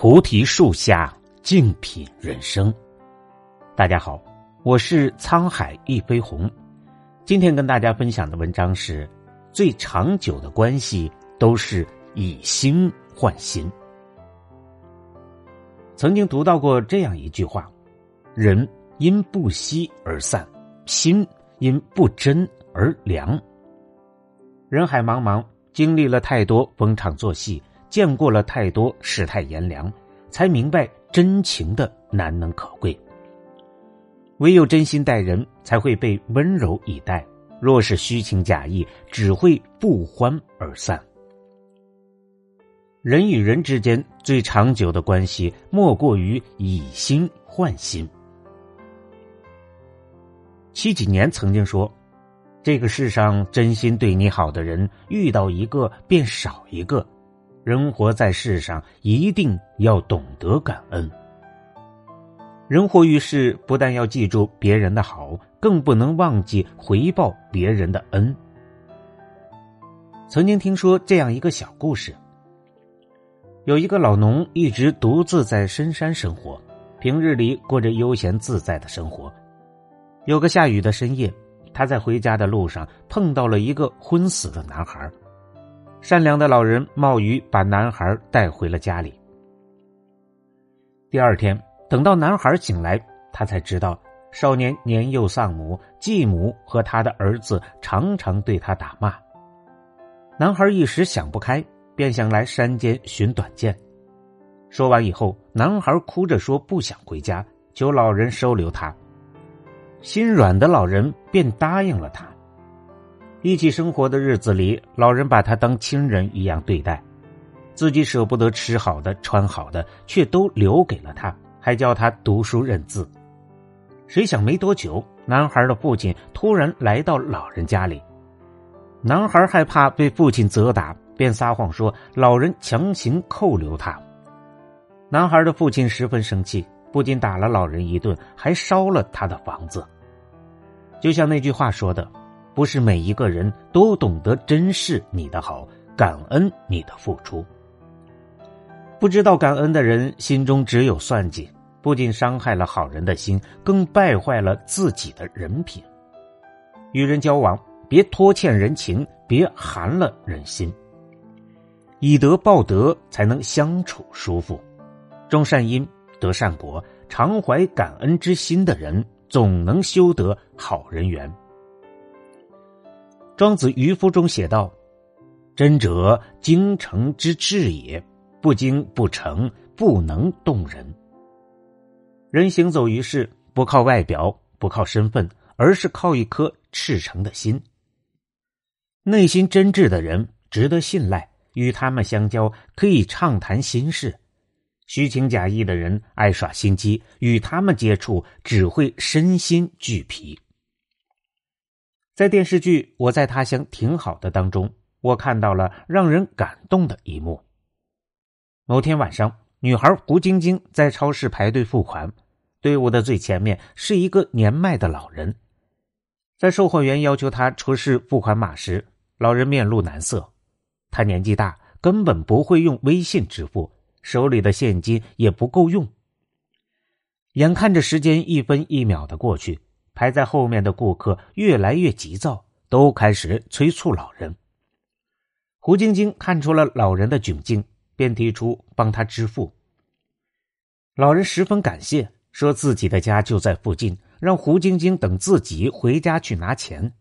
菩提树下静品人生。大家好，我是沧海一飞鸿。今天跟大家分享的文章是：最长久的关系都是以心换心。曾经读到过这样一句话：人因不惜而散，心因不真而凉。人海茫茫，经历了太多逢场作戏。见过了太多世态炎凉，才明白真情的难能可贵。唯有真心待人，才会被温柔以待；若是虚情假意，只会不欢而散。人与人之间最长久的关系，莫过于以心换心。七几年曾经说：“这个世上真心对你好的人，遇到一个便少一个。”人活在世上，一定要懂得感恩。人活于世，不但要记住别人的好，更不能忘记回报别人的恩。曾经听说这样一个小故事：有一个老农一直独自在深山生活，平日里过着悠闲自在的生活。有个下雨的深夜，他在回家的路上碰到了一个昏死的男孩。善良的老人冒雨把男孩带回了家里。第二天，等到男孩醒来，他才知道少年年幼丧母，继母和他的儿子常常对他打骂。男孩一时想不开，便想来山间寻短见。说完以后，男孩哭着说不想回家，求老人收留他。心软的老人便答应了他。一起生活的日子里，老人把他当亲人一样对待，自己舍不得吃好的、穿好的，却都留给了他，还教他读书认字。谁想没多久，男孩的父亲突然来到老人家里，男孩害怕被父亲责打，便撒谎说老人强行扣留他。男孩的父亲十分生气，不仅打了老人一顿，还烧了他的房子。就像那句话说的。不是每一个人都懂得珍视你的好，感恩你的付出。不知道感恩的人心中只有算计，不仅伤害了好人的心，更败坏了自己的人品。与人交往，别拖欠人情，别寒了人心。以德报德，才能相处舒服。种善因得善果，常怀感恩之心的人，总能修得好人缘。庄子渔夫中写道：“真者，精诚之至也。不精不诚，不能动人。人行走于世，不靠外表，不靠身份，而是靠一颗赤诚的心。内心真挚的人，值得信赖。与他们相交，可以畅谈心事；虚情假意的人，爱耍心机，与他们接触，只会身心俱疲。”在电视剧《我在他乡挺好的》当中，我看到了让人感动的一幕。某天晚上，女孩胡晶晶在超市排队付款，队伍的最前面是一个年迈的老人。在售货员要求他出示付款码时，老人面露难色。他年纪大，根本不会用微信支付，手里的现金也不够用。眼看着时间一分一秒的过去。排在后面的顾客越来越急躁，都开始催促老人。胡晶晶看出了老人的窘境，便提出帮他支付。老人十分感谢，说自己的家就在附近，让胡晶晶等自己回家去拿钱。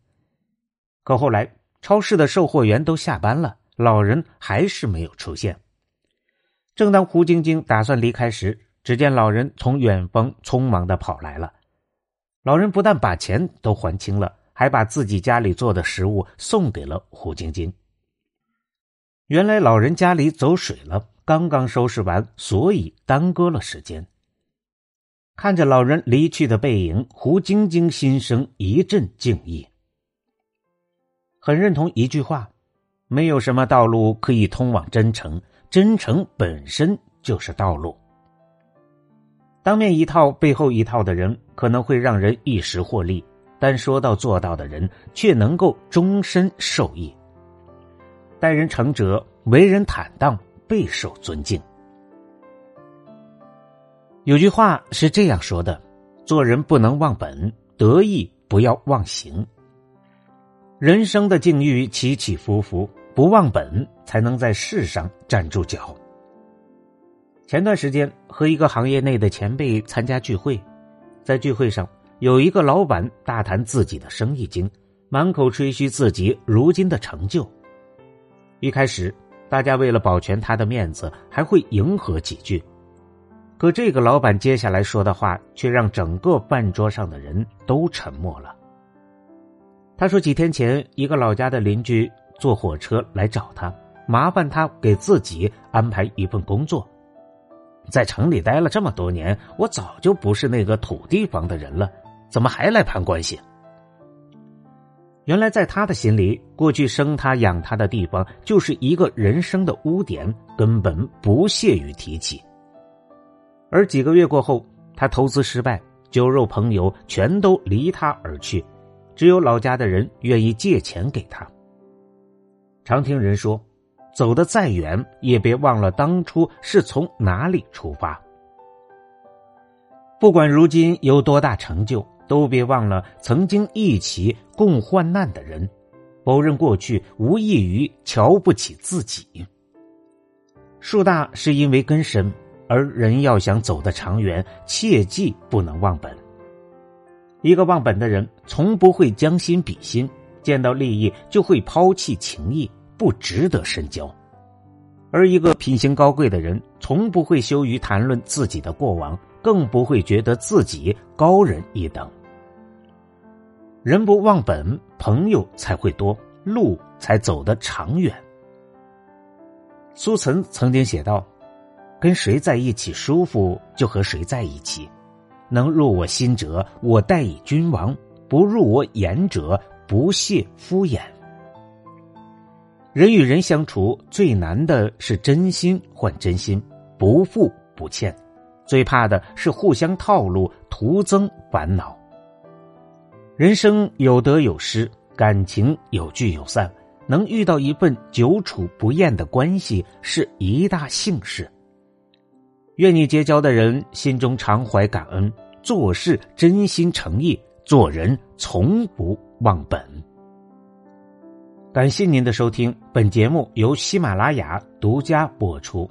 可后来，超市的售货员都下班了，老人还是没有出现。正当胡晶晶打算离开时，只见老人从远方匆忙的跑来了。老人不但把钱都还清了，还把自己家里做的食物送给了胡晶晶。原来老人家里走水了，刚刚收拾完，所以耽搁了时间。看着老人离去的背影，胡晶晶心生一阵敬意。很认同一句话：没有什么道路可以通往真诚，真诚本身就是道路。当面一套背后一套的人，可能会让人一时获利；但说到做到的人，却能够终身受益。待人诚者，为人坦荡，备受尊敬。有句话是这样说的：“做人不能忘本，得意不要忘形。”人生的境遇起起伏伏，不忘本才能在世上站住脚。前段时间和一个行业内的前辈参加聚会，在聚会上有一个老板大谈自己的生意经，满口吹嘘自己如今的成就。一开始，大家为了保全他的面子，还会迎合几句。可这个老板接下来说的话，却让整个饭桌上的人都沉默了。他说：“几天前，一个老家的邻居坐火车来找他，麻烦他给自己安排一份工作。在城里待了这么多年，我早就不是那个土地方的人了，怎么还来攀关系？”原来，在他的心里，过去生他养他的地方就是一个人生的污点，根本不屑于提起。而几个月过后，他投资失败，酒肉朋友全都离他而去，只有老家的人愿意借钱给他。常听人说，走得再远，也别忘了当初是从哪里出发。不管如今有多大成就，都别忘了曾经一起共患难的人。否认过去，无异于瞧不起自己。树大是因为根深。而人要想走得长远，切记不能忘本。一个忘本的人，从不会将心比心，见到利益就会抛弃情谊，不值得深交；而一个品行高贵的人，从不会羞于谈论自己的过往，更不会觉得自己高人一等。人不忘本，朋友才会多，路才走得长远。苏岑曾经写道。跟谁在一起舒服，就和谁在一起。能入我心者，我待以君王；不入我眼者，不屑敷衍。人与人相处最难的是真心换真心，不负不欠；最怕的是互相套路，徒增烦恼。人生有得有失，感情有聚有散，能遇到一份久处不厌的关系，是一大幸事。愿你结交的人心中常怀感恩，做事真心诚意，做人从不忘本。感谢您的收听，本节目由喜马拉雅独家播出。